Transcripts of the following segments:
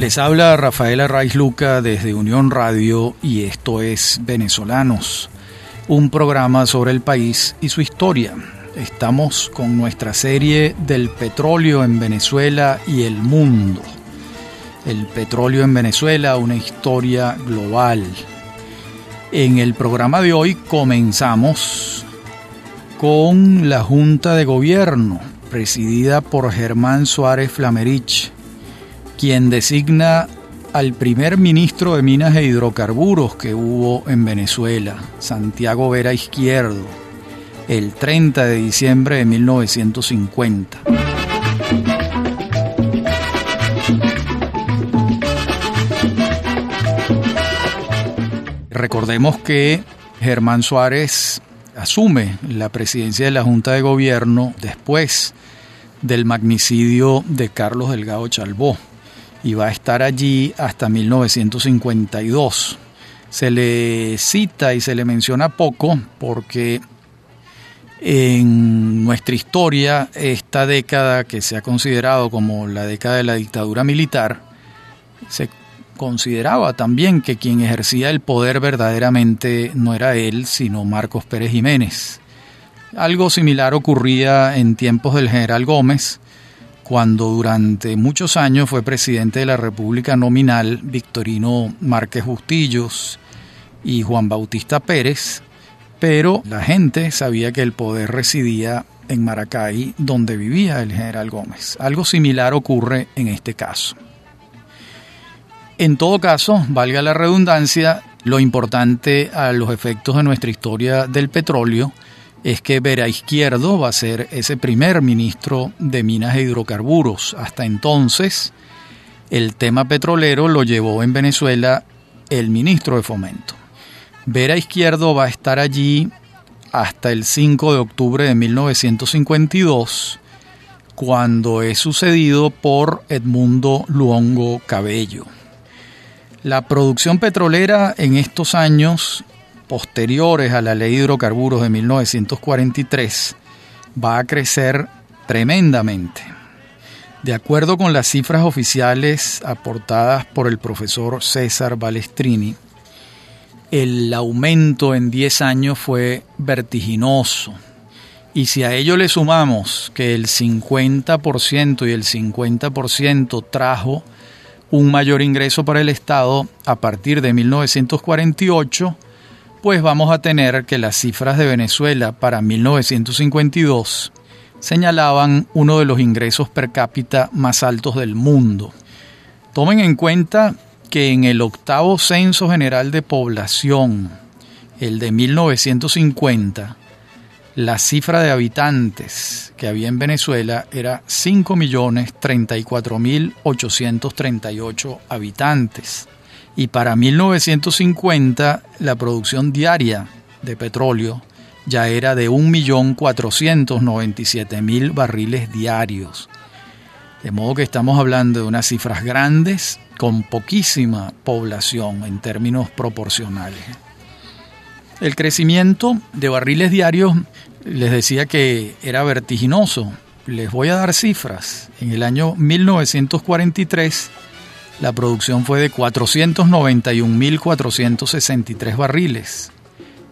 Les habla Rafaela Raiz Luca desde Unión Radio y esto es Venezolanos, un programa sobre el país y su historia. Estamos con nuestra serie del petróleo en Venezuela y el mundo. El petróleo en Venezuela, una historia global. En el programa de hoy comenzamos con la Junta de Gobierno, presidida por Germán Suárez Flamerich quien designa al primer ministro de Minas e Hidrocarburos que hubo en Venezuela, Santiago Vera Izquierdo, el 30 de diciembre de 1950. Recordemos que Germán Suárez asume la presidencia de la Junta de Gobierno después del magnicidio de Carlos Delgado Chalbó y va a estar allí hasta 1952. Se le cita y se le menciona poco porque en nuestra historia esta década que se ha considerado como la década de la dictadura militar, se consideraba también que quien ejercía el poder verdaderamente no era él, sino Marcos Pérez Jiménez. Algo similar ocurría en tiempos del general Gómez, cuando durante muchos años fue presidente de la República nominal Victorino Márquez Bustillos y Juan Bautista Pérez, pero la gente sabía que el poder residía en Maracay, donde vivía el general Gómez. Algo similar ocurre en este caso. En todo caso, valga la redundancia, lo importante a los efectos de nuestra historia del petróleo es que Vera Izquierdo va a ser ese primer ministro de Minas e Hidrocarburos. Hasta entonces, el tema petrolero lo llevó en Venezuela el ministro de Fomento. Vera Izquierdo va a estar allí hasta el 5 de octubre de 1952, cuando es sucedido por Edmundo Luongo Cabello. La producción petrolera en estos años posteriores a la ley de hidrocarburos de 1943 va a crecer tremendamente. De acuerdo con las cifras oficiales aportadas por el profesor César Balestrini, el aumento en 10 años fue vertiginoso. Y si a ello le sumamos que el 50% y el 50% trajo un mayor ingreso para el Estado a partir de 1948, pues vamos a tener que las cifras de Venezuela para 1952 señalaban uno de los ingresos per cápita más altos del mundo. Tomen en cuenta que en el octavo Censo General de Población, el de 1950, la cifra de habitantes que había en Venezuela era 5.034.838 habitantes y para 1950 la producción diaria de petróleo ya era de 1.497.000 barriles diarios. De modo que estamos hablando de unas cifras grandes con poquísima población en términos proporcionales. El crecimiento de barriles diarios les decía que era vertiginoso. Les voy a dar cifras. En el año 1943 la producción fue de 491.463 barriles.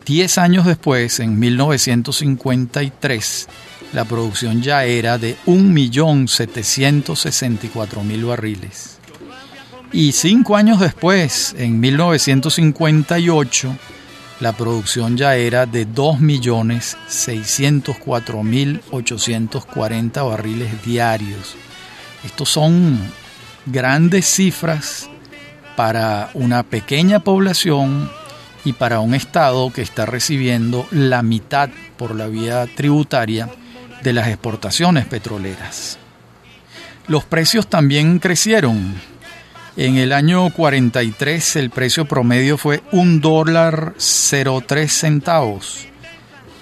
Diez años después, en 1953, la producción ya era de 1.764.000 barriles. Y cinco años después, en 1958, la producción ya era de 2.604.840 barriles diarios. Estos son grandes cifras para una pequeña población y para un Estado que está recibiendo la mitad por la vía tributaria de las exportaciones petroleras. Los precios también crecieron. En el año 43 el precio promedio fue un dólar 03 centavos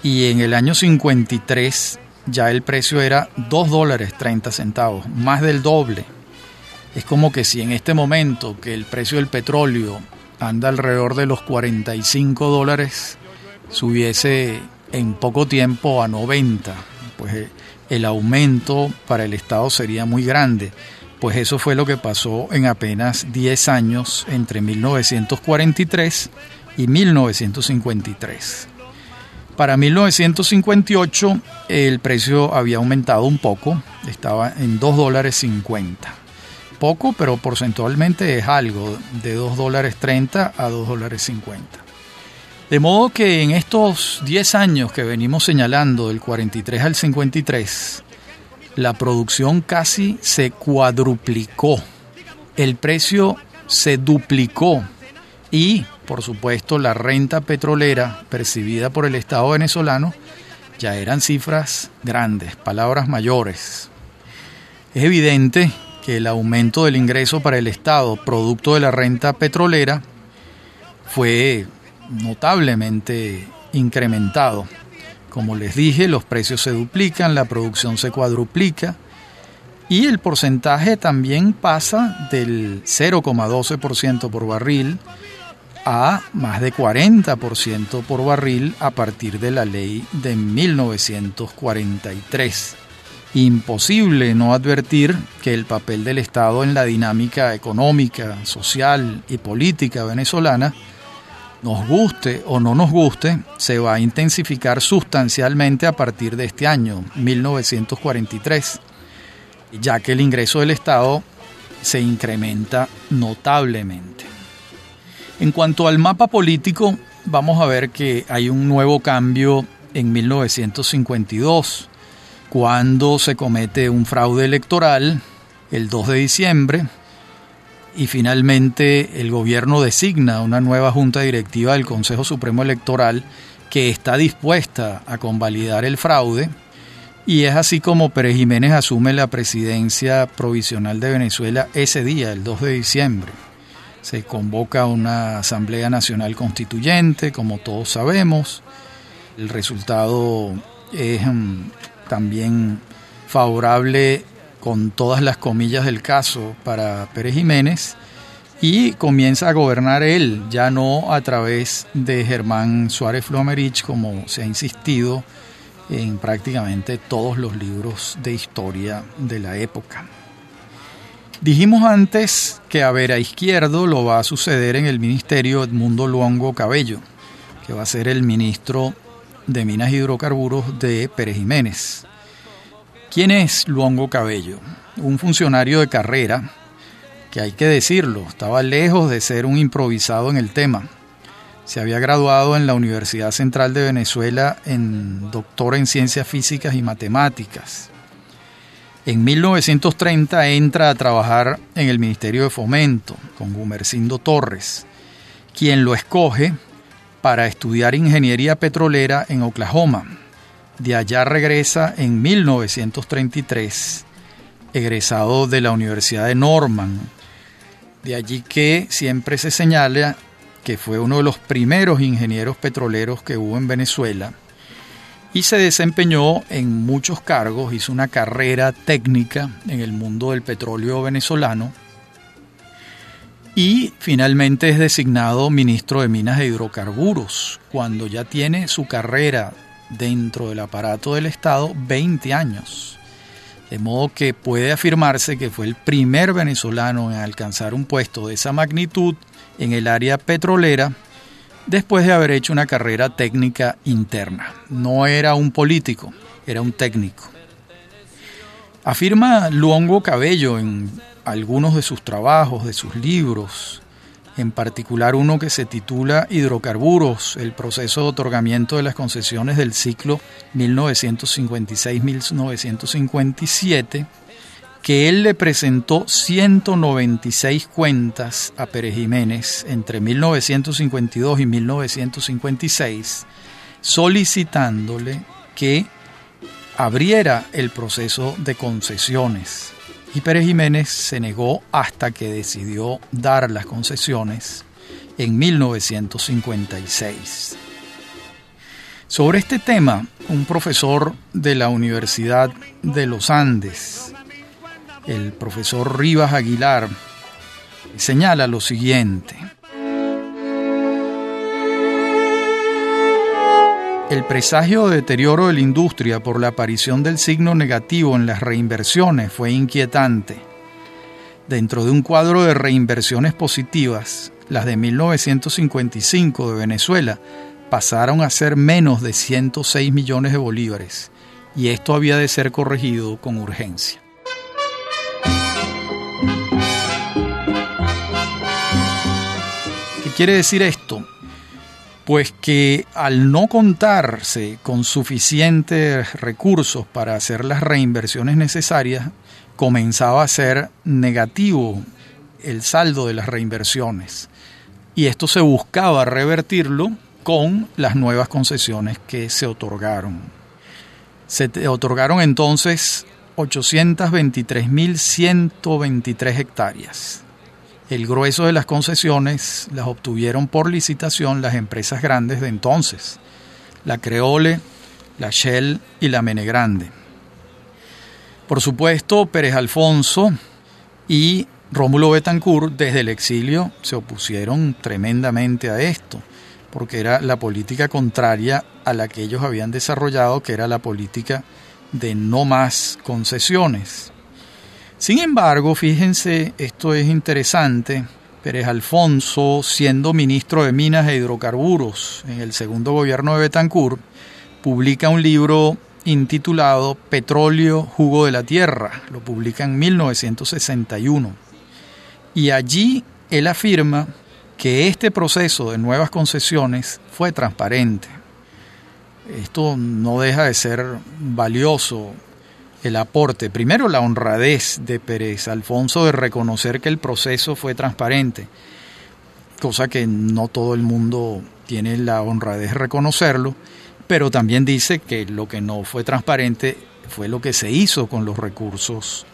y en el año 53 ya el precio era 2 dólares 30 centavos, más del doble. Es como que si en este momento que el precio del petróleo anda alrededor de los 45 dólares, subiese en poco tiempo a 90, pues eh, el aumento para el Estado sería muy grande. Pues eso fue lo que pasó en apenas 10 años entre 1943 y 1953. Para 1958 el precio había aumentado un poco, estaba en 2 dólares 50. Poco, pero porcentualmente es algo, de 2 dólares 30 a 2 dólares 50. De modo que en estos 10 años que venimos señalando, del 43 al 53, la producción casi se cuadruplicó, el precio se duplicó y, por supuesto, la renta petrolera percibida por el Estado venezolano ya eran cifras grandes, palabras mayores. Es evidente que el aumento del ingreso para el Estado, producto de la renta petrolera, fue notablemente incrementado. Como les dije, los precios se duplican, la producción se cuadruplica y el porcentaje también pasa del 0,12% por barril a más de 40% por barril a partir de la ley de 1943. Imposible no advertir que el papel del Estado en la dinámica económica, social y política venezolana, nos guste o no nos guste, se va a intensificar sustancialmente a partir de este año, 1943, ya que el ingreso del Estado se incrementa notablemente. En cuanto al mapa político, vamos a ver que hay un nuevo cambio en 1952, cuando se comete un fraude electoral el 2 de diciembre y finalmente el gobierno designa una nueva junta directiva del Consejo Supremo Electoral que está dispuesta a convalidar el fraude y es así como Pérez Jiménez asume la presidencia provisional de Venezuela ese día, el 2 de diciembre se convoca una Asamblea Nacional Constituyente, como todos sabemos. El resultado es mm, también favorable con todas las comillas del caso para Pérez Jiménez y comienza a gobernar él, ya no a través de Germán Suárez Flomerich, como se ha insistido en prácticamente todos los libros de historia de la época. Dijimos antes que a ver a Izquierdo lo va a suceder en el ministerio Edmundo Luongo Cabello, que va a ser el ministro de Minas y Hidrocarburos de Pérez Jiménez. ¿Quién es Luongo Cabello? Un funcionario de carrera que hay que decirlo, estaba lejos de ser un improvisado en el tema. Se había graduado en la Universidad Central de Venezuela en doctor en ciencias físicas y matemáticas en 1930 entra a trabajar en el Ministerio de Fomento con Gumercindo Torres, quien lo escoge para estudiar ingeniería petrolera en Oklahoma. De allá regresa en 1933, egresado de la Universidad de Norman. De allí que siempre se señala que fue uno de los primeros ingenieros petroleros que hubo en Venezuela y se desempeñó en muchos cargos, hizo una carrera técnica en el mundo del petróleo venezolano y finalmente es designado ministro de Minas e Hidrocarburos cuando ya tiene su carrera dentro del aparato del Estado 20 años. De modo que puede afirmarse que fue el primer venezolano en alcanzar un puesto de esa magnitud en el área petrolera después de haber hecho una carrera técnica interna. No era un político, era un técnico. Afirma Luongo Cabello en algunos de sus trabajos, de sus libros, en particular uno que se titula Hidrocarburos, el proceso de otorgamiento de las concesiones del ciclo 1956-1957, que él le presentó 196 cuentas a Pérez Jiménez entre 1952 y 1956, solicitándole que abriera el proceso de concesiones. Y Pérez Jiménez se negó hasta que decidió dar las concesiones en 1956. Sobre este tema, un profesor de la Universidad de los Andes, el profesor Rivas Aguilar señala lo siguiente. El presagio de deterioro de la industria por la aparición del signo negativo en las reinversiones fue inquietante. Dentro de un cuadro de reinversiones positivas, las de 1955 de Venezuela pasaron a ser menos de 106 millones de bolívares, y esto había de ser corregido con urgencia. ¿Qué quiere decir esto? Pues que al no contarse con suficientes recursos para hacer las reinversiones necesarias, comenzaba a ser negativo el saldo de las reinversiones. Y esto se buscaba revertirlo con las nuevas concesiones que se otorgaron. Se otorgaron entonces 823.123 hectáreas. El grueso de las concesiones las obtuvieron por licitación las empresas grandes de entonces, la Creole, la Shell y la Mene Grande. Por supuesto, Pérez Alfonso y Rómulo Betancourt desde el exilio se opusieron tremendamente a esto, porque era la política contraria a la que ellos habían desarrollado, que era la política de no más concesiones. Sin embargo, fíjense, esto es interesante, Pérez Alfonso, siendo ministro de Minas e Hidrocarburos en el segundo gobierno de Betancourt, publica un libro intitulado Petróleo, Jugo de la Tierra, lo publica en 1961. Y allí él afirma que este proceso de nuevas concesiones fue transparente. Esto no deja de ser valioso el aporte, primero la honradez de Pérez Alfonso de reconocer que el proceso fue transparente, cosa que no todo el mundo tiene la honradez de reconocerlo, pero también dice que lo que no fue transparente fue lo que se hizo con los recursos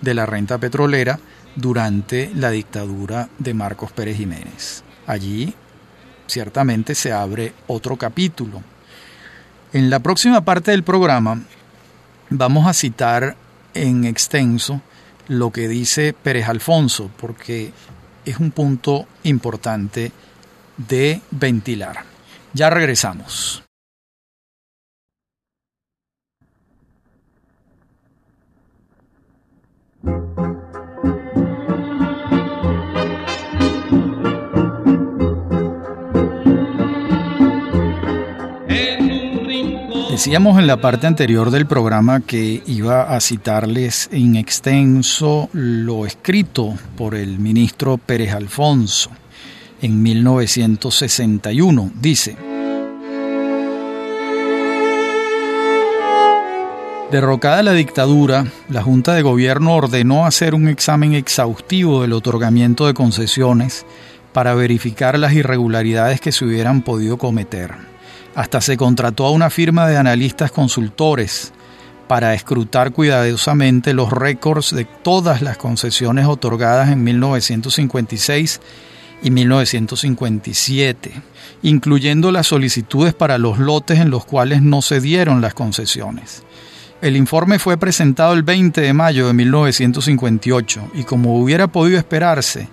de la renta petrolera durante la dictadura de Marcos Pérez Jiménez. Allí ciertamente se abre otro capítulo. En la próxima parte del programa vamos a citar en extenso lo que dice Pérez Alfonso, porque es un punto importante de ventilar. Ya regresamos. Decíamos en la parte anterior del programa que iba a citarles en extenso lo escrito por el ministro Pérez Alfonso en 1961. Dice, Derrocada la dictadura, la Junta de Gobierno ordenó hacer un examen exhaustivo del otorgamiento de concesiones para verificar las irregularidades que se hubieran podido cometer. Hasta se contrató a una firma de analistas consultores para escrutar cuidadosamente los récords de todas las concesiones otorgadas en 1956 y 1957, incluyendo las solicitudes para los lotes en los cuales no se dieron las concesiones. El informe fue presentado el 20 de mayo de 1958 y como hubiera podido esperarse,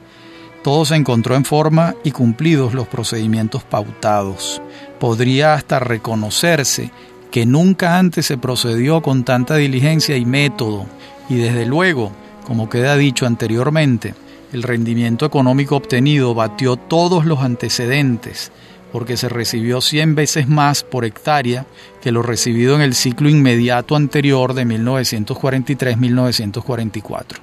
todo se encontró en forma y cumplidos los procedimientos pautados podría hasta reconocerse que nunca antes se procedió con tanta diligencia y método, y desde luego, como queda dicho anteriormente, el rendimiento económico obtenido batió todos los antecedentes, porque se recibió 100 veces más por hectárea que lo recibido en el ciclo inmediato anterior de 1943-1944.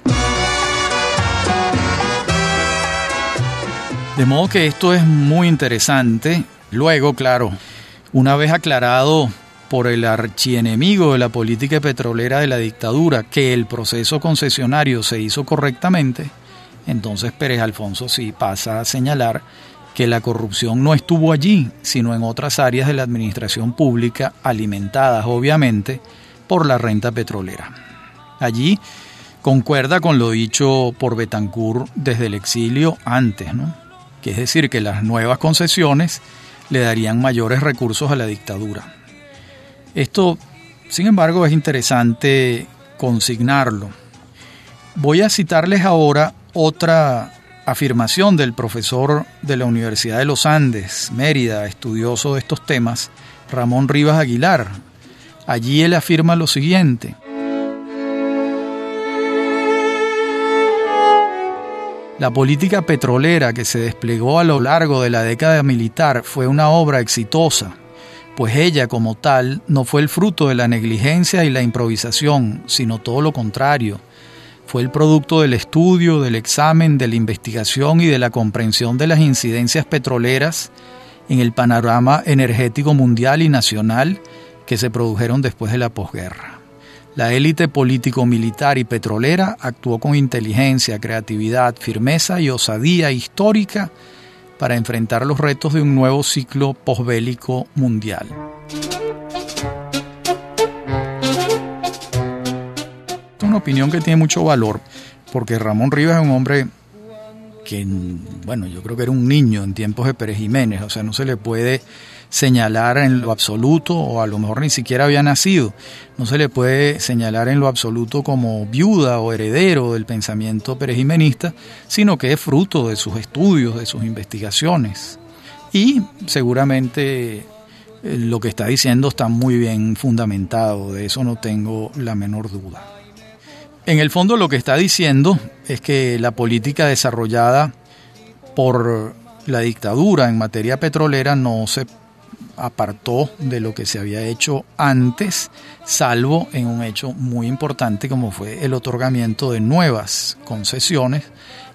De modo que esto es muy interesante Luego, claro, una vez aclarado por el archienemigo de la política petrolera de la dictadura que el proceso concesionario se hizo correctamente, entonces Pérez Alfonso sí pasa a señalar que la corrupción no estuvo allí, sino en otras áreas de la administración pública, alimentadas obviamente por la renta petrolera. Allí concuerda con lo dicho por Betancourt desde el exilio antes, ¿no? que es decir, que las nuevas concesiones le darían mayores recursos a la dictadura. Esto, sin embargo, es interesante consignarlo. Voy a citarles ahora otra afirmación del profesor de la Universidad de los Andes, Mérida, estudioso de estos temas, Ramón Rivas Aguilar. Allí él afirma lo siguiente. La política petrolera que se desplegó a lo largo de la década militar fue una obra exitosa, pues ella como tal no fue el fruto de la negligencia y la improvisación, sino todo lo contrario. Fue el producto del estudio, del examen, de la investigación y de la comprensión de las incidencias petroleras en el panorama energético mundial y nacional que se produjeron después de la posguerra. La élite político-militar y petrolera actuó con inteligencia, creatividad, firmeza y osadía histórica para enfrentar los retos de un nuevo ciclo posbélico mundial. es una opinión que tiene mucho valor, porque Ramón Rivas es un hombre que, bueno, yo creo que era un niño en tiempos de Pérez Jiménez, o sea, no se le puede señalar en lo absoluto, o a lo mejor ni siquiera había nacido, no se le puede señalar en lo absoluto como viuda o heredero del pensamiento perejimenista, sino que es fruto de sus estudios, de sus investigaciones. Y seguramente eh, lo que está diciendo está muy bien fundamentado, de eso no tengo la menor duda. En el fondo lo que está diciendo es que la política desarrollada por la dictadura en materia petrolera no se apartó de lo que se había hecho antes, salvo en un hecho muy importante como fue el otorgamiento de nuevas concesiones,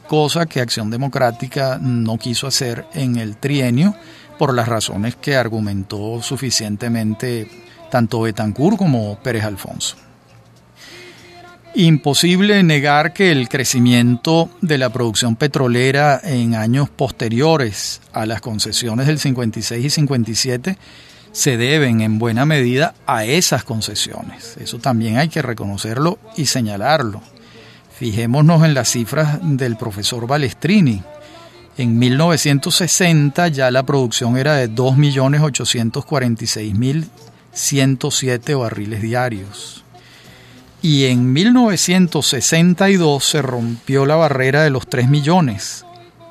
cosa que Acción Democrática no quiso hacer en el trienio por las razones que argumentó suficientemente tanto Betancourt como Pérez Alfonso. Imposible negar que el crecimiento de la producción petrolera en años posteriores a las concesiones del 56 y 57 se deben en buena medida a esas concesiones. Eso también hay que reconocerlo y señalarlo. Fijémonos en las cifras del profesor Balestrini. En 1960 ya la producción era de 2.846.107 barriles diarios y en 1962 se rompió la barrera de los 3 millones.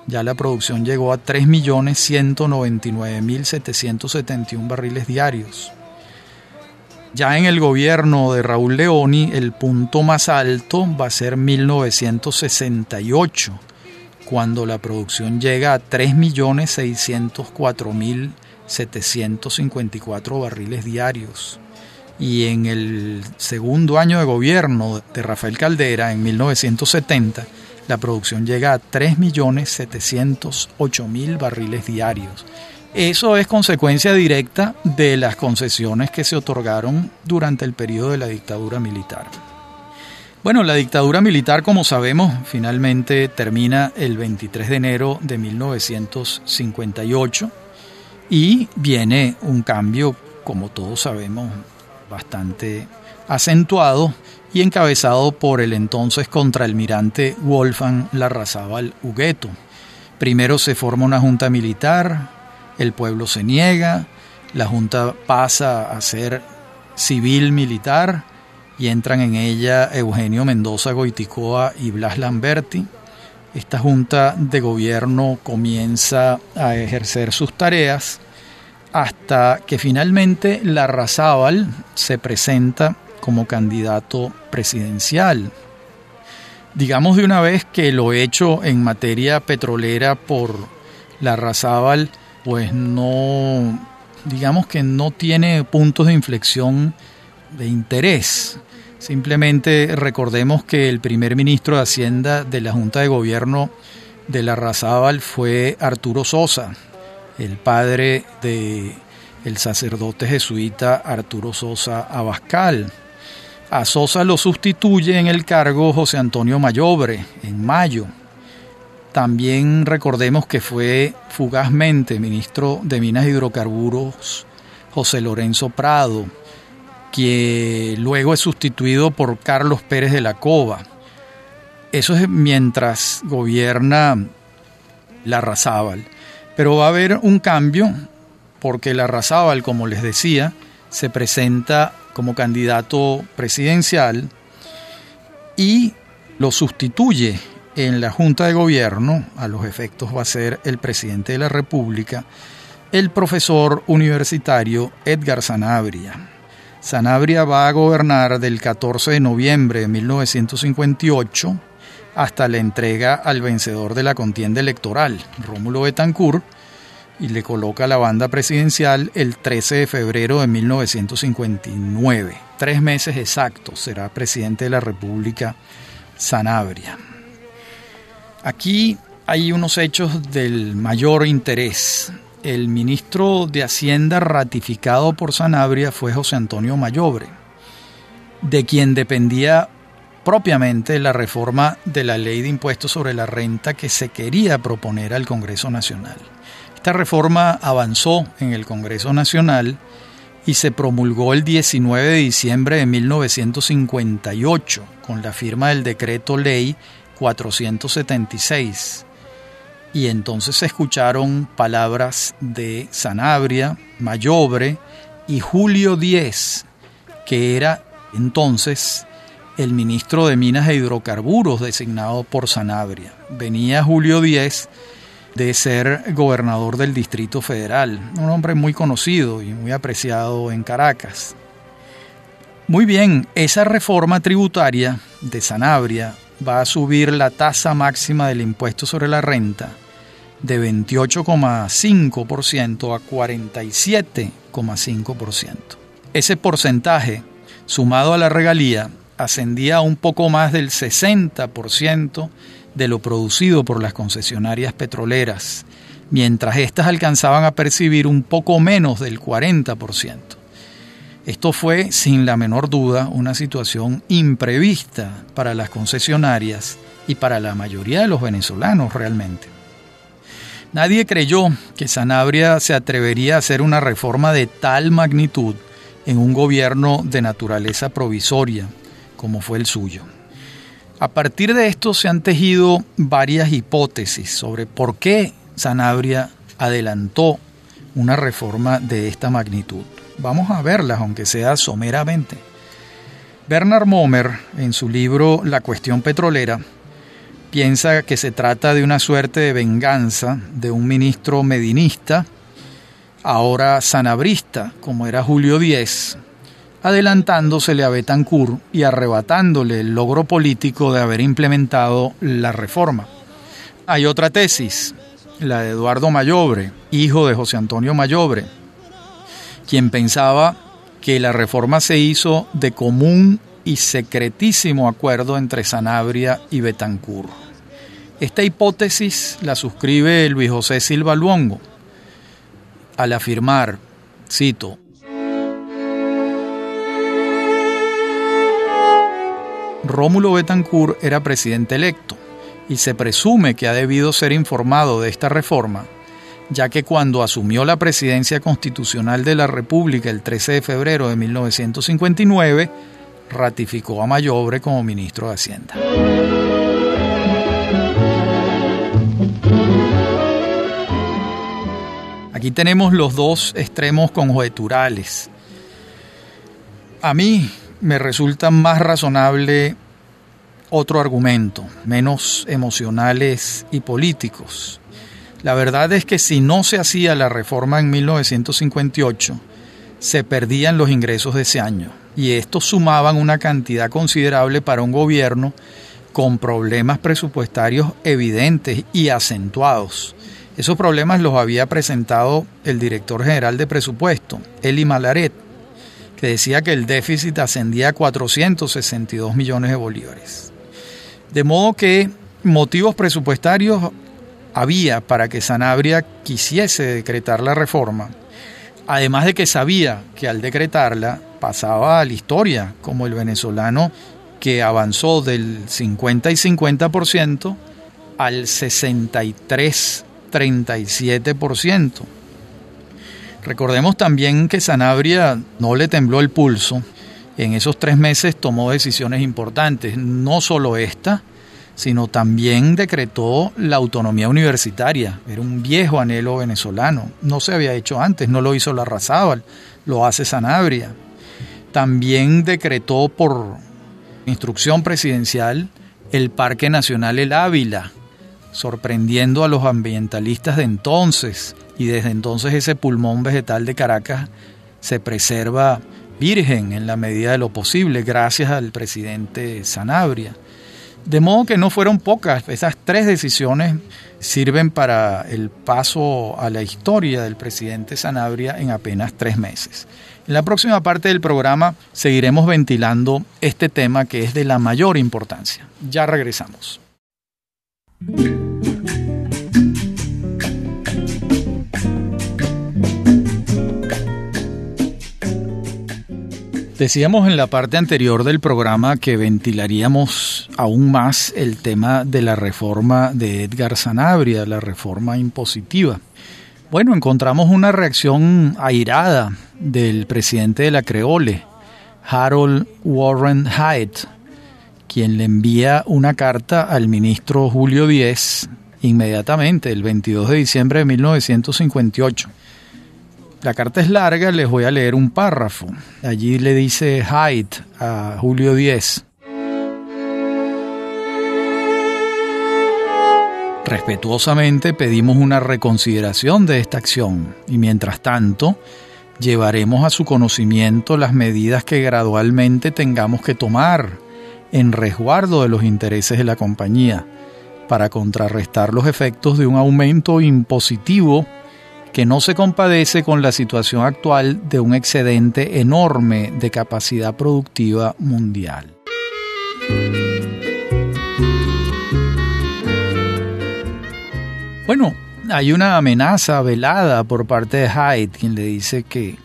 Ya la producción llegó a 3.199.771 barriles diarios. Ya en el gobierno de Raúl Leoni el punto más alto va a ser 1968, cuando la producción llega a 3.604.754 barriles diarios y en el segundo año de gobierno de Rafael Caldera, en 1970, la producción llega a 3.708.000 barriles diarios. Eso es consecuencia directa de las concesiones que se otorgaron durante el periodo de la dictadura militar. Bueno, la dictadura militar, como sabemos, finalmente termina el 23 de enero de 1958 y viene un cambio, como todos sabemos, bastante acentuado y encabezado por el entonces contraalmirante Wolfgang Larrazábal Hugueto. Primero se forma una junta militar, el pueblo se niega, la junta pasa a ser civil militar y entran en ella Eugenio Mendoza Goiticoa y Blas Lamberti. Esta junta de gobierno comienza a ejercer sus tareas hasta que finalmente Larrazábal se presenta como candidato presidencial. Digamos de una vez que lo hecho en materia petrolera por Larrazábal, pues no, digamos que no tiene puntos de inflexión de interés. Simplemente recordemos que el primer ministro de Hacienda de la Junta de Gobierno de Larrazábal fue Arturo Sosa, el padre de el sacerdote jesuita Arturo Sosa Abascal. A Sosa lo sustituye en el cargo José Antonio Mayobre en mayo. También recordemos que fue fugazmente ministro de Minas y Hidrocarburos José Lorenzo Prado, que luego es sustituido por Carlos Pérez de la Cova. Eso es mientras gobierna Larrazábal. Pero va a haber un cambio porque la Razábal, como les decía, se presenta como candidato presidencial y lo sustituye en la Junta de Gobierno, a los efectos va a ser el presidente de la República, el profesor universitario Edgar Sanabria. Sanabria va a gobernar del 14 de noviembre de 1958 hasta la entrega al vencedor de la contienda electoral, Rómulo Betancourt, y le coloca la banda presidencial el 13 de febrero de 1959. Tres meses exactos será presidente de la República Sanabria. Aquí hay unos hechos del mayor interés. El ministro de Hacienda ratificado por Sanabria fue José Antonio Mayobre, de quien dependía propiamente la reforma de la ley de impuestos sobre la renta que se quería proponer al Congreso Nacional. Esta reforma avanzó en el Congreso Nacional y se promulgó el 19 de diciembre de 1958 con la firma del decreto ley 476. Y entonces se escucharon palabras de Sanabria, Mayobre y Julio Díez, que era entonces el ministro de Minas e Hidrocarburos designado por Sanabria. Venía Julio Díez de ser gobernador del Distrito Federal, un hombre muy conocido y muy apreciado en Caracas. Muy bien, esa reforma tributaria de Sanabria va a subir la tasa máxima del impuesto sobre la renta de 28,5% a 47,5%. Ese porcentaje, sumado a la regalía, ascendía a un poco más del 60% de lo producido por las concesionarias petroleras, mientras éstas alcanzaban a percibir un poco menos del 40%. Esto fue, sin la menor duda, una situación imprevista para las concesionarias y para la mayoría de los venezolanos realmente. Nadie creyó que Sanabria se atrevería a hacer una reforma de tal magnitud en un gobierno de naturaleza provisoria como fue el suyo. A partir de esto se han tejido varias hipótesis sobre por qué Sanabria adelantó una reforma de esta magnitud. Vamos a verlas, aunque sea someramente. Bernard Momer, en su libro La cuestión petrolera, piensa que se trata de una suerte de venganza de un ministro medinista, ahora sanabrista, como era Julio Díez, adelantándosele a Betancourt y arrebatándole el logro político de haber implementado la reforma. Hay otra tesis, la de Eduardo Mayobre, hijo de José Antonio Mayobre, quien pensaba que la reforma se hizo de común y secretísimo acuerdo entre Sanabria y Betancourt. Esta hipótesis la suscribe Luis José Silva Luongo al afirmar, cito, Rómulo Betancourt era presidente electo y se presume que ha debido ser informado de esta reforma, ya que cuando asumió la presidencia constitucional de la República el 13 de febrero de 1959, ratificó a Mayobre como ministro de Hacienda. Aquí tenemos los dos extremos conjeturales. A mí me resulta más razonable otro argumento, menos emocionales y políticos. La verdad es que si no se hacía la reforma en 1958, se perdían los ingresos de ese año y estos sumaban una cantidad considerable para un gobierno con problemas presupuestarios evidentes y acentuados. Esos problemas los había presentado el director general de presupuesto, Eli Malaret, que decía que el déficit ascendía a 462 millones de bolívares. De modo que motivos presupuestarios había para que Sanabria quisiese decretar la reforma, además de que sabía que al decretarla pasaba a la historia como el venezolano que avanzó del 50 y 50% al 63-37%. Recordemos también que Sanabria no le tembló el pulso. En esos tres meses tomó decisiones importantes, no solo esta, sino también decretó la autonomía universitaria. Era un viejo anhelo venezolano. No se había hecho antes, no lo hizo la Razábal, lo hace Sanabria. También decretó por instrucción presidencial el Parque Nacional El Ávila, sorprendiendo a los ambientalistas de entonces, y desde entonces ese pulmón vegetal de Caracas se preserva virgen en la medida de lo posible gracias al presidente Sanabria. De modo que no fueron pocas, esas tres decisiones sirven para el paso a la historia del presidente Sanabria en apenas tres meses. En la próxima parte del programa seguiremos ventilando este tema que es de la mayor importancia. Ya regresamos. Decíamos en la parte anterior del programa que ventilaríamos aún más el tema de la reforma de Edgar Sanabria, la reforma impositiva. Bueno, encontramos una reacción airada del presidente de la Creole, Harold Warren Hyatt, quien le envía una carta al ministro Julio Díez inmediatamente, el 22 de diciembre de 1958 la carta es larga, les voy a leer un párrafo. Allí le dice Hyde a Julio Díez. Respetuosamente pedimos una reconsideración de esta acción y mientras tanto llevaremos a su conocimiento las medidas que gradualmente tengamos que tomar en resguardo de los intereses de la compañía para contrarrestar los efectos de un aumento impositivo que no se compadece con la situación actual de un excedente enorme de capacidad productiva mundial. Bueno, hay una amenaza velada por parte de Hyde, quien le dice que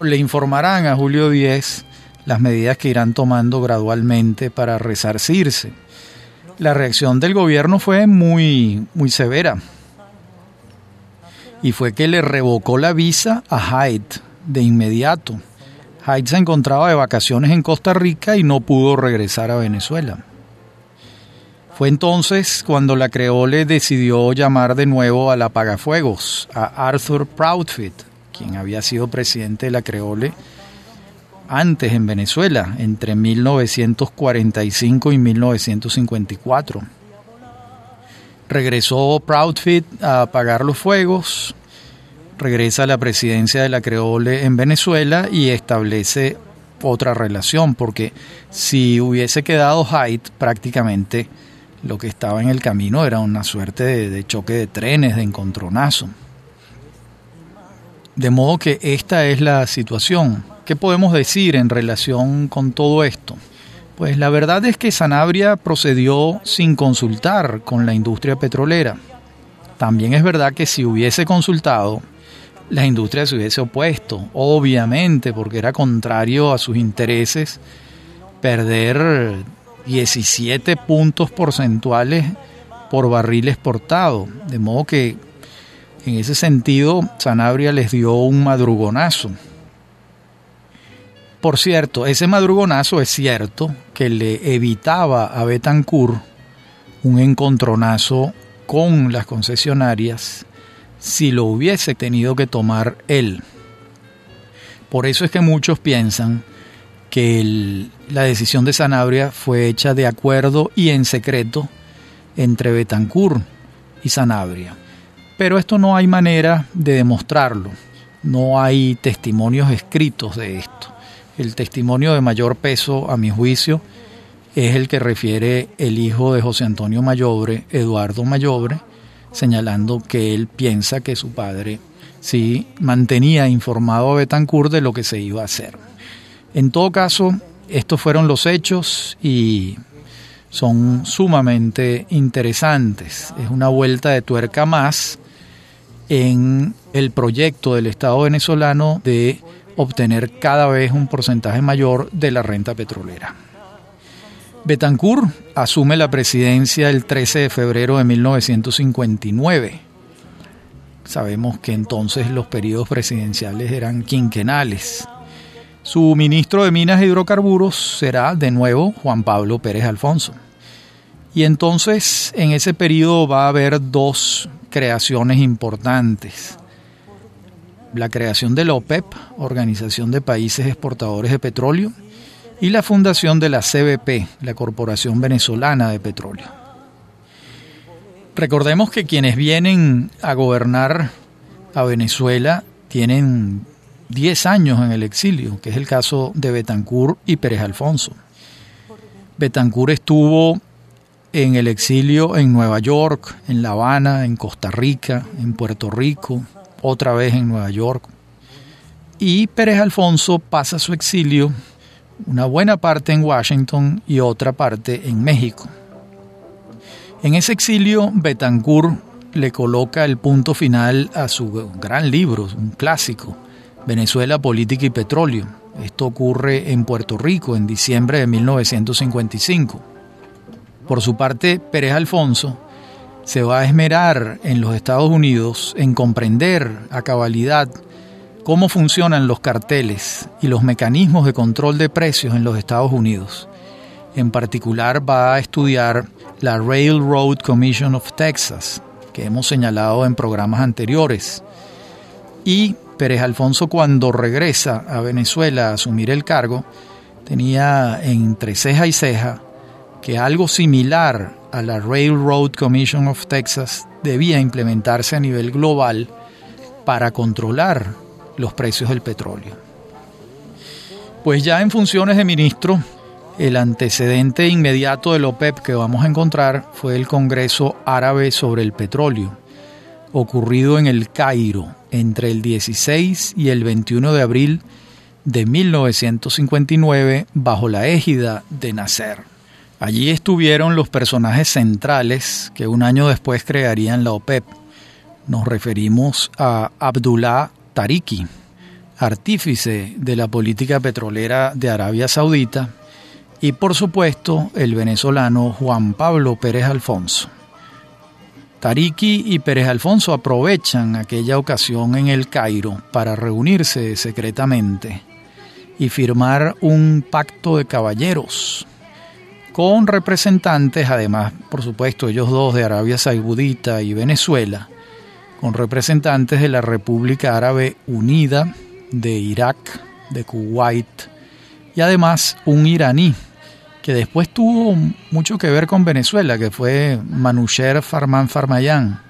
le informarán a Julio Díez las medidas que irán tomando gradualmente para resarcirse. La reacción del gobierno fue muy, muy severa y fue que le revocó la visa a Hyde de inmediato. Hyde se encontraba de vacaciones en Costa Rica y no pudo regresar a Venezuela. Fue entonces cuando la Creole decidió llamar de nuevo al apagafuegos, a Arthur Proudfit, quien había sido presidente de la Creole antes en Venezuela, entre 1945 y 1954 Regresó Proudfit a apagar los fuegos, regresa a la presidencia de la Creole en Venezuela y establece otra relación, porque si hubiese quedado Hyde, prácticamente lo que estaba en el camino era una suerte de, de choque de trenes, de encontronazo. De modo que esta es la situación. ¿Qué podemos decir en relación con todo esto? Pues la verdad es que Sanabria procedió sin consultar con la industria petrolera. También es verdad que si hubiese consultado, la industria se hubiese opuesto, obviamente, porque era contrario a sus intereses perder 17 puntos porcentuales por barril exportado. De modo que en ese sentido Sanabria les dio un madrugonazo. Por cierto, ese madrugonazo es cierto que le evitaba a Betancourt un encontronazo con las concesionarias si lo hubiese tenido que tomar él. Por eso es que muchos piensan que la decisión de Sanabria fue hecha de acuerdo y en secreto entre Betancourt y Sanabria. Pero esto no hay manera de demostrarlo, no hay testimonios escritos de esto. El testimonio de mayor peso, a mi juicio, es el que refiere el hijo de José Antonio Mayobre, Eduardo Mayobre, señalando que él piensa que su padre sí mantenía informado a Betancourt de lo que se iba a hacer. En todo caso, estos fueron los hechos y son sumamente interesantes. Es una vuelta de tuerca más en el proyecto del Estado venezolano de obtener cada vez un porcentaje mayor de la renta petrolera. Betancourt asume la presidencia el 13 de febrero de 1959. Sabemos que entonces los periodos presidenciales eran quinquenales. Su ministro de Minas e Hidrocarburos será de nuevo Juan Pablo Pérez Alfonso. Y entonces en ese periodo va a haber dos creaciones importantes la creación de la OPEP, Organización de Países Exportadores de Petróleo, y la fundación de la CBP, la Corporación Venezolana de Petróleo. Recordemos que quienes vienen a gobernar a Venezuela tienen 10 años en el exilio, que es el caso de Betancourt y Pérez Alfonso. Betancourt estuvo en el exilio en Nueva York, en La Habana, en Costa Rica, en Puerto Rico, otra vez en Nueva York. Y Pérez Alfonso pasa su exilio, una buena parte en Washington y otra parte en México. En ese exilio, Betancourt le coloca el punto final a su gran libro, un clásico, Venezuela, Política y Petróleo. Esto ocurre en Puerto Rico en diciembre de 1955. Por su parte, Pérez Alfonso se va a esmerar en los Estados Unidos en comprender a cabalidad cómo funcionan los carteles y los mecanismos de control de precios en los Estados Unidos. En particular va a estudiar la Railroad Commission of Texas, que hemos señalado en programas anteriores. Y Pérez Alfonso cuando regresa a Venezuela a asumir el cargo, tenía entre ceja y ceja que algo similar a la Railroad Commission of Texas debía implementarse a nivel global para controlar los precios del petróleo. Pues ya en funciones de ministro, el antecedente inmediato del OPEP que vamos a encontrar fue el Congreso Árabe sobre el Petróleo, ocurrido en el Cairo entre el 16 y el 21 de abril de 1959 bajo la égida de Nasser. Allí estuvieron los personajes centrales que un año después crearían la OPEP. Nos referimos a Abdullah Tariki, artífice de la política petrolera de Arabia Saudita, y por supuesto el venezolano Juan Pablo Pérez Alfonso. Tariki y Pérez Alfonso aprovechan aquella ocasión en el Cairo para reunirse secretamente y firmar un pacto de caballeros con representantes, además, por supuesto, ellos dos de Arabia Saudita y Venezuela, con representantes de la República Árabe Unida, de Irak, de Kuwait y además un iraní que después tuvo mucho que ver con Venezuela, que fue Manusher Farman Farmayan.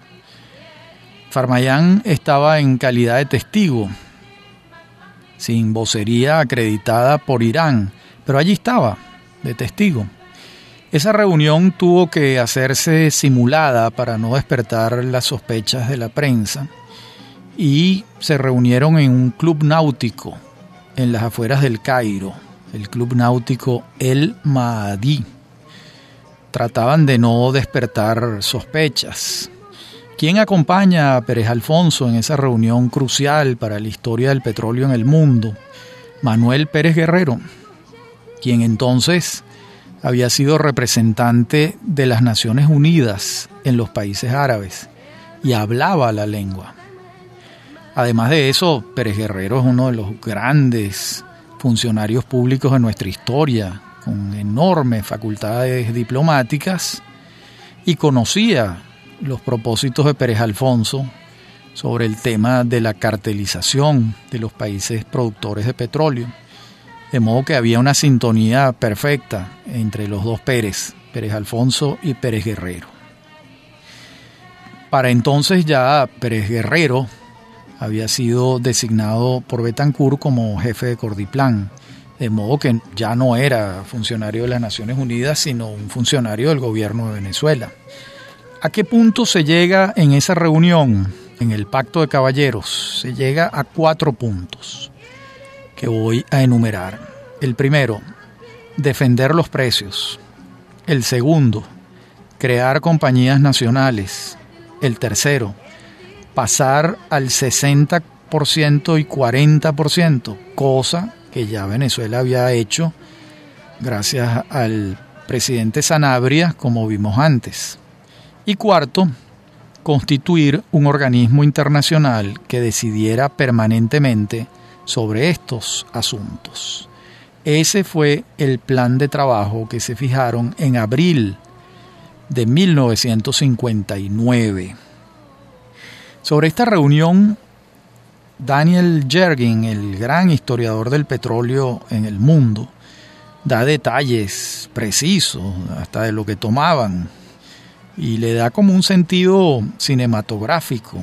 Farmayan estaba en calidad de testigo, sin vocería acreditada por Irán, pero allí estaba, de testigo. Esa reunión tuvo que hacerse simulada para no despertar las sospechas de la prensa y se reunieron en un club náutico en las afueras del Cairo, el club náutico El Mahdi. Trataban de no despertar sospechas. ¿Quién acompaña a Pérez Alfonso en esa reunión crucial para la historia del petróleo en el mundo? Manuel Pérez Guerrero, quien entonces había sido representante de las Naciones Unidas en los países árabes y hablaba la lengua. Además de eso, Pérez Guerrero es uno de los grandes funcionarios públicos de nuestra historia, con enormes facultades diplomáticas, y conocía los propósitos de Pérez Alfonso sobre el tema de la cartelización de los países productores de petróleo. De modo que había una sintonía perfecta entre los dos Pérez, Pérez Alfonso y Pérez Guerrero. Para entonces ya Pérez Guerrero había sido designado por Betancourt como jefe de Cordiplan, de modo que ya no era funcionario de las Naciones Unidas, sino un funcionario del gobierno de Venezuela. ¿A qué punto se llega en esa reunión, en el Pacto de Caballeros? Se llega a cuatro puntos que voy a enumerar. El primero, defender los precios. El segundo, crear compañías nacionales. El tercero, pasar al 60% y 40%, cosa que ya Venezuela había hecho gracias al presidente Sanabria, como vimos antes. Y cuarto, constituir un organismo internacional que decidiera permanentemente sobre estos asuntos. Ese fue el plan de trabajo que se fijaron en abril de 1959. Sobre esta reunión, Daniel Jergin, el gran historiador del petróleo en el mundo, da detalles precisos hasta de lo que tomaban y le da como un sentido cinematográfico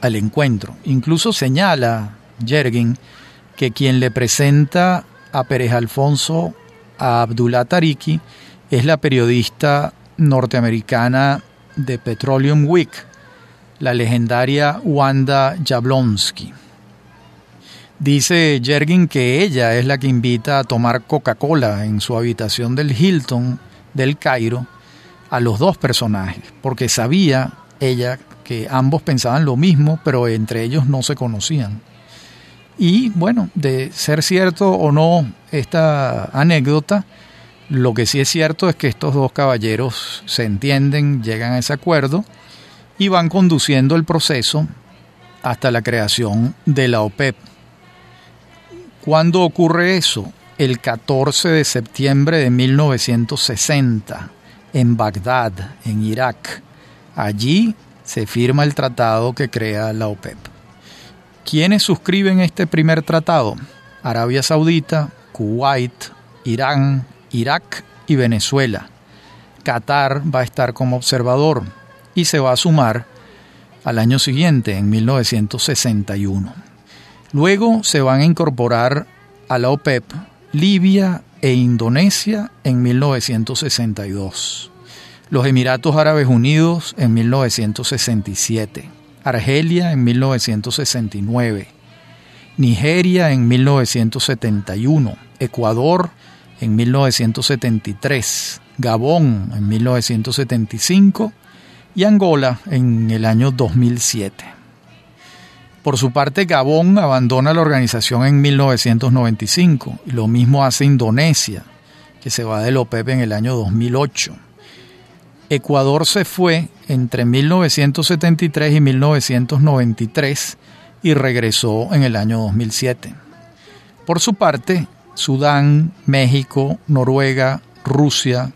al encuentro. Incluso señala Yergin, que quien le presenta a Pérez Alfonso a Abdullah Tariki es la periodista norteamericana de Petroleum Week, la legendaria Wanda Jablonski. Dice Jergin que ella es la que invita a tomar Coca-Cola en su habitación del Hilton del Cairo a los dos personajes, porque sabía ella que ambos pensaban lo mismo, pero entre ellos no se conocían. Y bueno, de ser cierto o no esta anécdota, lo que sí es cierto es que estos dos caballeros se entienden, llegan a ese acuerdo y van conduciendo el proceso hasta la creación de la OPEP. ¿Cuándo ocurre eso? El 14 de septiembre de 1960, en Bagdad, en Irak. Allí se firma el tratado que crea la OPEP. ¿Quiénes suscriben este primer tratado? Arabia Saudita, Kuwait, Irán, Irak y Venezuela. Qatar va a estar como observador y se va a sumar al año siguiente, en 1961. Luego se van a incorporar a la OPEP Libia e Indonesia en 1962, los Emiratos Árabes Unidos en 1967, Argelia en 1969, Nigeria en 1971, Ecuador en 1973, Gabón en 1975 y Angola en el año 2007. Por su parte, Gabón abandona la organización en 1995 y lo mismo hace Indonesia, que se va del OPEP en el año 2008. Ecuador se fue entre 1973 y 1993 y regresó en el año 2007. Por su parte, Sudán, México, Noruega, Rusia,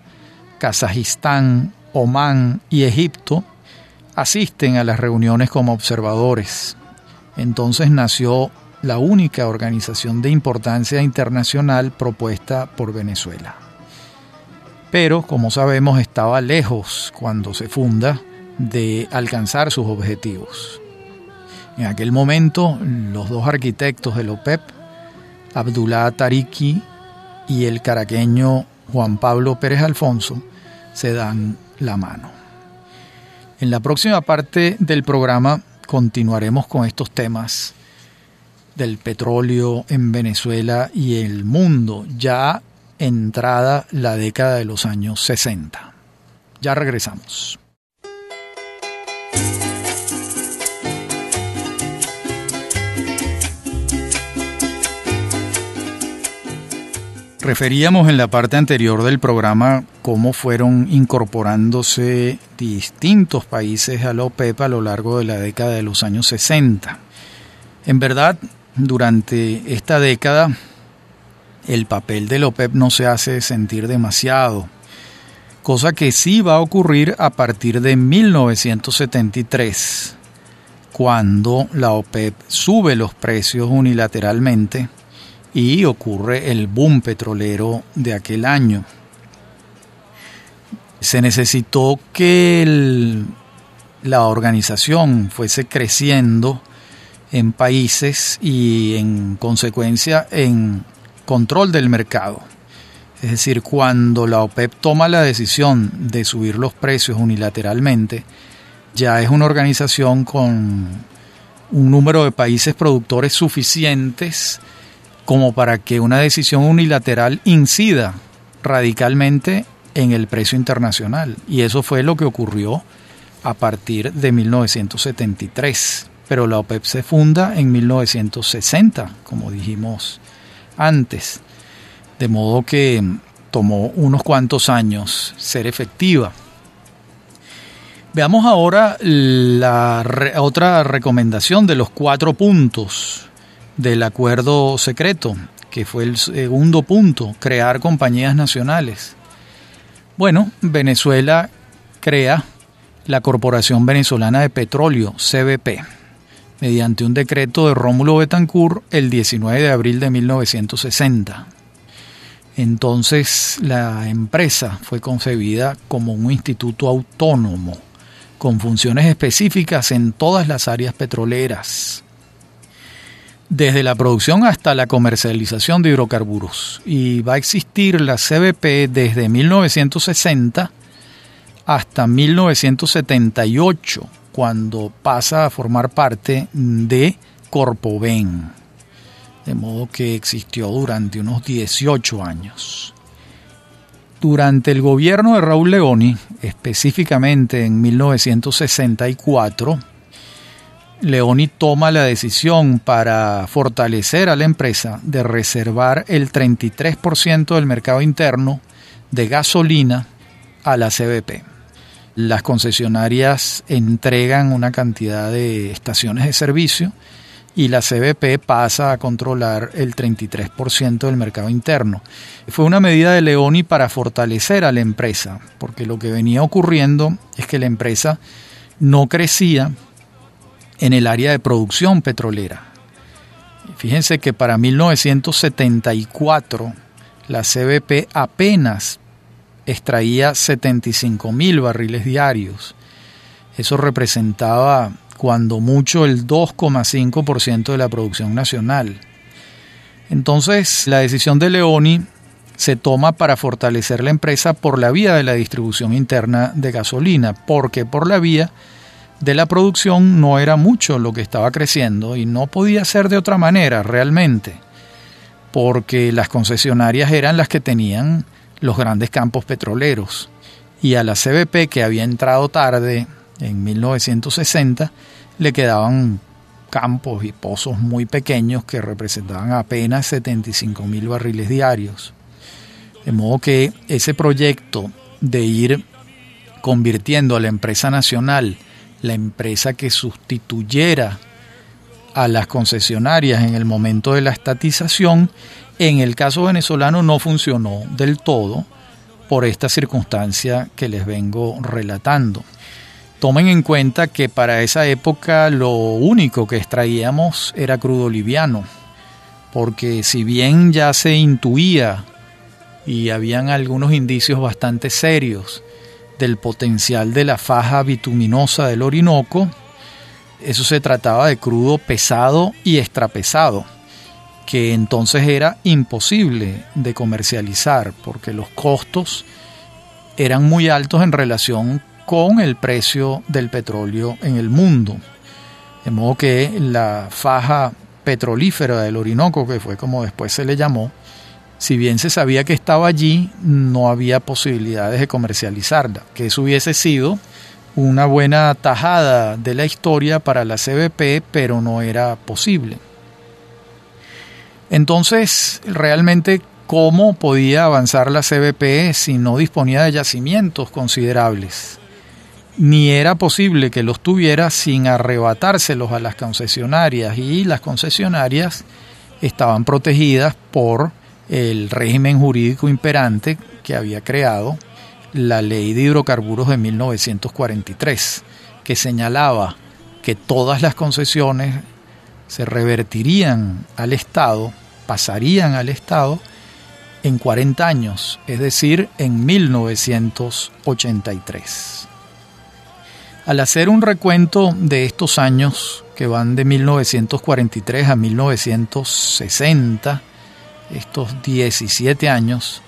Kazajistán, Omán y Egipto asisten a las reuniones como observadores. Entonces nació la única organización de importancia internacional propuesta por Venezuela. Pero, como sabemos, estaba lejos cuando se funda de alcanzar sus objetivos. En aquel momento, los dos arquitectos del OPEP, Abdullah Tariki y el caraqueño Juan Pablo Pérez Alfonso, se dan la mano. En la próxima parte del programa continuaremos con estos temas del petróleo en Venezuela y el mundo, ya entrada la década de los años 60. Ya regresamos. Referíamos en la parte anterior del programa cómo fueron incorporándose distintos países a la OPEP a lo largo de la década de los años 60. En verdad, durante esta década, el papel de la OPEP no se hace sentir demasiado, cosa que sí va a ocurrir a partir de 1973, cuando la OPEP sube los precios unilateralmente y ocurre el boom petrolero de aquel año. Se necesitó que la organización fuese creciendo en países y en consecuencia en control del mercado. Es decir, cuando la OPEP toma la decisión de subir los precios unilateralmente, ya es una organización con un número de países productores suficientes como para que una decisión unilateral incida radicalmente en el precio internacional. Y eso fue lo que ocurrió a partir de 1973. Pero la OPEP se funda en 1960, como dijimos antes. De modo que tomó unos cuantos años ser efectiva. Veamos ahora la otra recomendación de los cuatro puntos del acuerdo secreto, que fue el segundo punto, crear compañías nacionales. Bueno, Venezuela crea la Corporación Venezolana de Petróleo, CBP, mediante un decreto de Rómulo Betancourt el 19 de abril de 1960. Entonces la empresa fue concebida como un instituto autónomo, con funciones específicas en todas las áreas petroleras desde la producción hasta la comercialización de hidrocarburos. Y va a existir la CBP desde 1960 hasta 1978, cuando pasa a formar parte de Corpoven. De modo que existió durante unos 18 años. Durante el gobierno de Raúl Leoni, específicamente en 1964, Leoni toma la decisión para fortalecer a la empresa de reservar el 33% del mercado interno de gasolina a la CBP. Las concesionarias entregan una cantidad de estaciones de servicio y la CBP pasa a controlar el 33% del mercado interno. Fue una medida de Leoni para fortalecer a la empresa, porque lo que venía ocurriendo es que la empresa no crecía en el área de producción petrolera. Fíjense que para 1974 la CBP apenas extraía 75 mil barriles diarios. Eso representaba cuando mucho el 2,5% de la producción nacional. Entonces, la decisión de Leoni se toma para fortalecer la empresa por la vía de la distribución interna de gasolina, porque por la vía de la producción no era mucho lo que estaba creciendo y no podía ser de otra manera realmente, porque las concesionarias eran las que tenían los grandes campos petroleros y a la CBP que había entrado tarde en 1960 le quedaban campos y pozos muy pequeños que representaban apenas 75 mil barriles diarios. De modo que ese proyecto de ir convirtiendo a la empresa nacional la empresa que sustituyera a las concesionarias en el momento de la estatización, en el caso venezolano no funcionó del todo por esta circunstancia que les vengo relatando. Tomen en cuenta que para esa época lo único que extraíamos era crudo liviano, porque si bien ya se intuía y habían algunos indicios bastante serios del potencial de la faja bituminosa del Orinoco. Eso se trataba de crudo pesado y extrapesado, que entonces era imposible de comercializar porque los costos eran muy altos en relación con el precio del petróleo en el mundo. De modo que la faja petrolífera del Orinoco, que fue como después se le llamó, si bien se sabía que estaba allí, no había posibilidades de comercializarla, que eso hubiese sido una buena tajada de la historia para la CBP, pero no era posible. Entonces, realmente, ¿cómo podía avanzar la CBP si no disponía de yacimientos considerables? Ni era posible que los tuviera sin arrebatárselos a las concesionarias y las concesionarias estaban protegidas por el régimen jurídico imperante que había creado la ley de hidrocarburos de 1943, que señalaba que todas las concesiones se revertirían al Estado, pasarían al Estado en 40 años, es decir, en 1983. Al hacer un recuento de estos años, que van de 1943 a 1960, estos 17 años,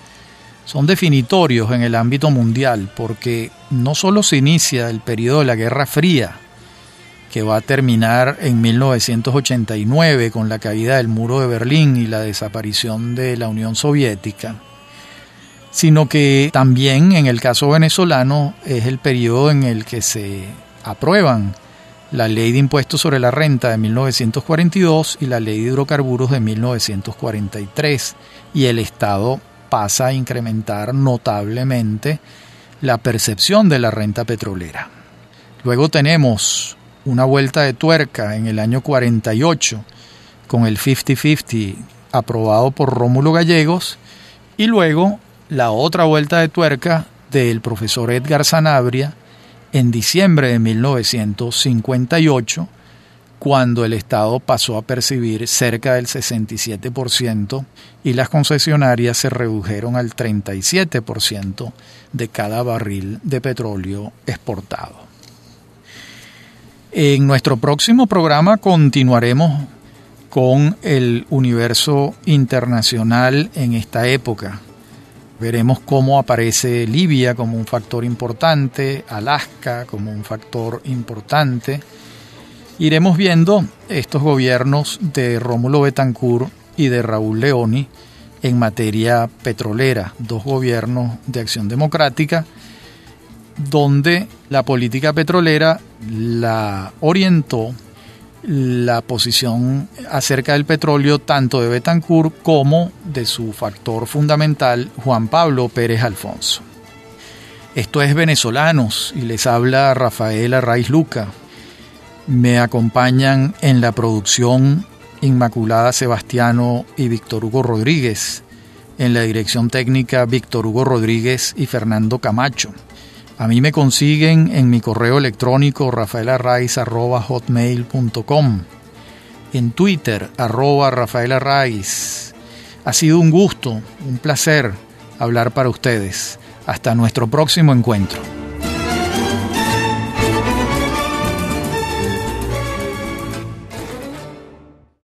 son definitorios en el ámbito mundial porque no solo se inicia el periodo de la Guerra Fría, que va a terminar en 1989 con la caída del muro de Berlín y la desaparición de la Unión Soviética, sino que también en el caso venezolano es el periodo en el que se aprueban la Ley de Impuestos sobre la Renta de 1942 y la Ley de Hidrocarburos de 1943, y el Estado pasa a incrementar notablemente la percepción de la renta petrolera. Luego tenemos una vuelta de tuerca en el año 48 con el 50-50 aprobado por Rómulo Gallegos y luego la otra vuelta de tuerca del profesor Edgar Sanabria en diciembre de 1958, cuando el Estado pasó a percibir cerca del 67% y las concesionarias se redujeron al 37% de cada barril de petróleo exportado. En nuestro próximo programa continuaremos con el universo internacional en esta época Veremos cómo aparece Libia como un factor importante, Alaska como un factor importante. Iremos viendo estos gobiernos de Rómulo Betancourt y de Raúl Leoni en materia petrolera, dos gobiernos de acción democrática, donde la política petrolera la orientó la posición acerca del petróleo tanto de Betancourt como de su factor fundamental, Juan Pablo Pérez Alfonso. Esto es Venezolanos y les habla Rafael Arraiz Luca. Me acompañan en la producción Inmaculada Sebastiano y Víctor Hugo Rodríguez, en la dirección técnica Víctor Hugo Rodríguez y Fernando Camacho. A mí me consiguen en mi correo electrónico rafaelarraiz.hotmail.com, en Twitter arroba Ha sido un gusto, un placer hablar para ustedes. Hasta nuestro próximo encuentro.